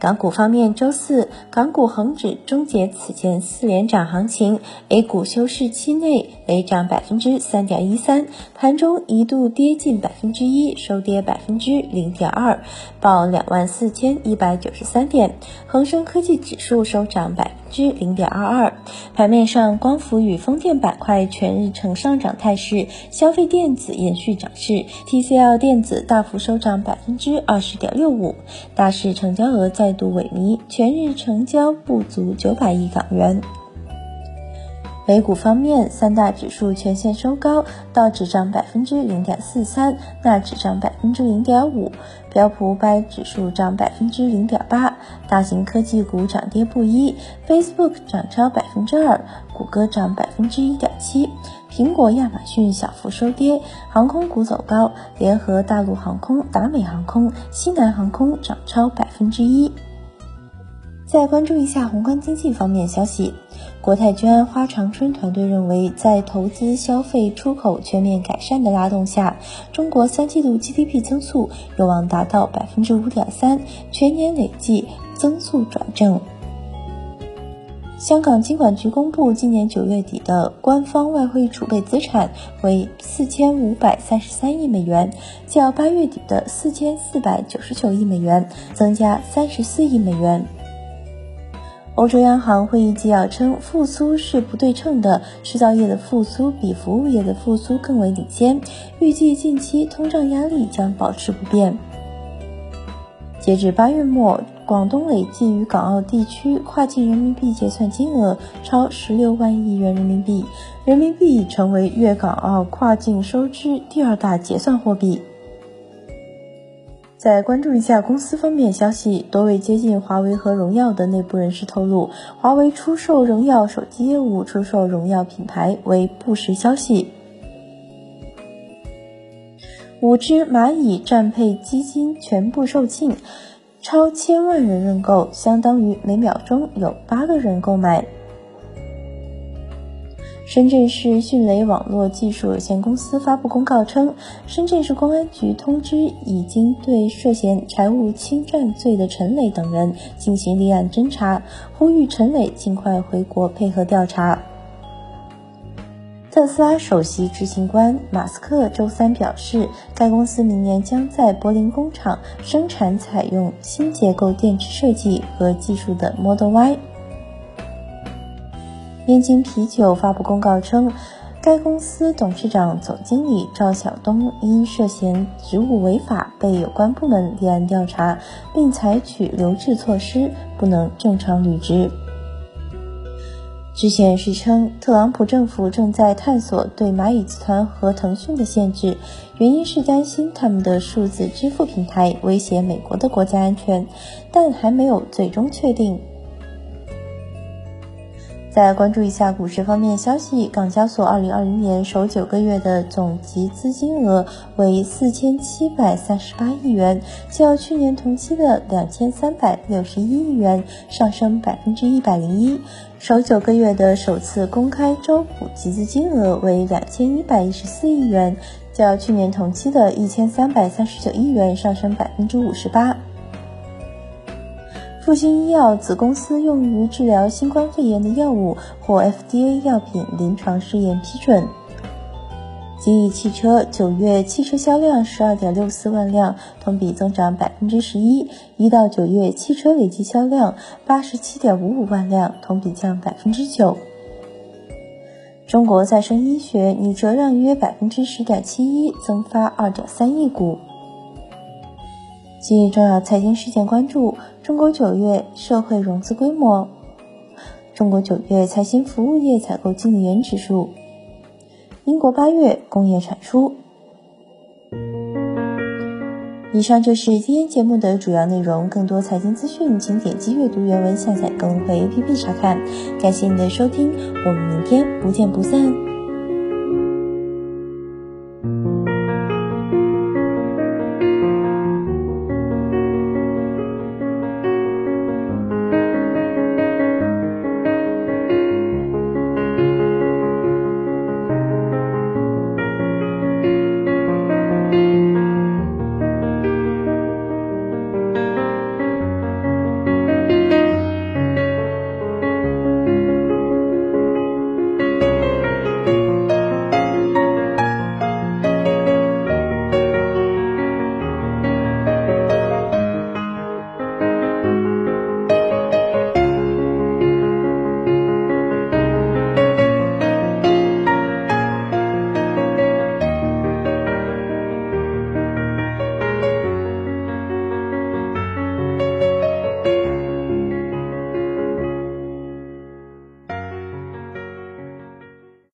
港股方面，周四港股恒指终结此前四连涨行情，A 股休市期内累涨百分之三点一三，盘中一度跌近百分之一，收跌百分之零点二，报两万四千一百九十三点。恒生科技指数收涨百分之零点二二。盘面上，光伏与风电板块全日呈上涨态势，消费电子延续涨势，TCL 电子大幅收涨百分之二十点六五，大市成交额在。再度萎靡，全日成交不足九百亿港元。美股方面，三大指数全线收高，道指涨百分之零点四三，纳指涨百分之零点五，标普五百指数涨百分之零点八。大型科技股涨跌不一，Facebook 涨超百分之二，谷歌涨百分之一点七，苹果、亚马逊小幅收跌。航空股走高，联合大陆航空、达美航空、西南航空涨超百分之一。再关注一下宏观经济方面消息，国泰君安花长春团队认为，在投资、消费、出口全面改善的拉动下，中国三季度 GDP 增速有望达到百分之五点三，全年累计增速转正。香港金管局公布，今年九月底的官方外汇储备资产为四千五百三十三亿美元，较八月底的四千四百九十九亿美元增加三十四亿美元。欧洲央行会议纪要称，复苏是不对称的，制造业的复苏比服务业的复苏更为领先。预计近期通胀压力将保持不变。截至八月末，广东累计与港澳地区跨境人民币结算金额超十六万亿元人民币，人民币已成为粤港澳跨境收支第二大结算货币。再关注一下公司方面消息，多位接近华为和荣耀的内部人士透露，华为出售荣耀手机业务、出售荣耀品牌为不实消息。五只蚂蚁战配基金全部售罄，超千万人认购，相当于每秒钟有八个人购买。深圳市迅雷网络技术有限公司发布公告称，深圳市公安局通知已经对涉嫌财务侵占罪的陈磊等人进行立案侦查，呼吁陈磊尽快回国配合调查。特斯拉首席执行官马斯克周三表示，该公司明年将在柏林工厂生产采用新结构电池设计和技术的 Model Y。燕京啤酒发布公告称，该公司董事长、总经理赵晓东因涉嫌职务违法，被有关部门立案调查，并采取留置措施，不能正常履职。知情人士称，特朗普政府正在探索对蚂蚁集团和腾讯的限制，原因是担心他们的数字支付平台威胁美国的国家安全，但还没有最终确定。再关注一下股市方面消息，港交所二零二零年首九个月的总集资金额为四千七百三十八亿元，较去年同期的两千三百六十一亿元上升百分之一百零一。首九个月的首次公开招股集资金额为两千一百一十四亿元，较去年同期的一千三百三十九亿元上升百分之五十八。复星医药子公司用于治疗新冠肺炎的药物获 FDA 药品临床试验批准。吉利汽车九月汽车销量十二点六四万辆，同比增长百分之十一。一到九月汽车累计销量八十七点五五万辆，同比降百分之九。中国再生医学拟折让约百分之十点七一，增发二点三亿股。今日重要财经事件关注：中国九月社会融资规模，中国九月财新服务业采购经理人指数，国八月工业产出。以上就是今天节目的主要内容。更多财经资讯，请点击阅读原文下载更会 APP 查看。感谢您的收听，我们明天不见不散。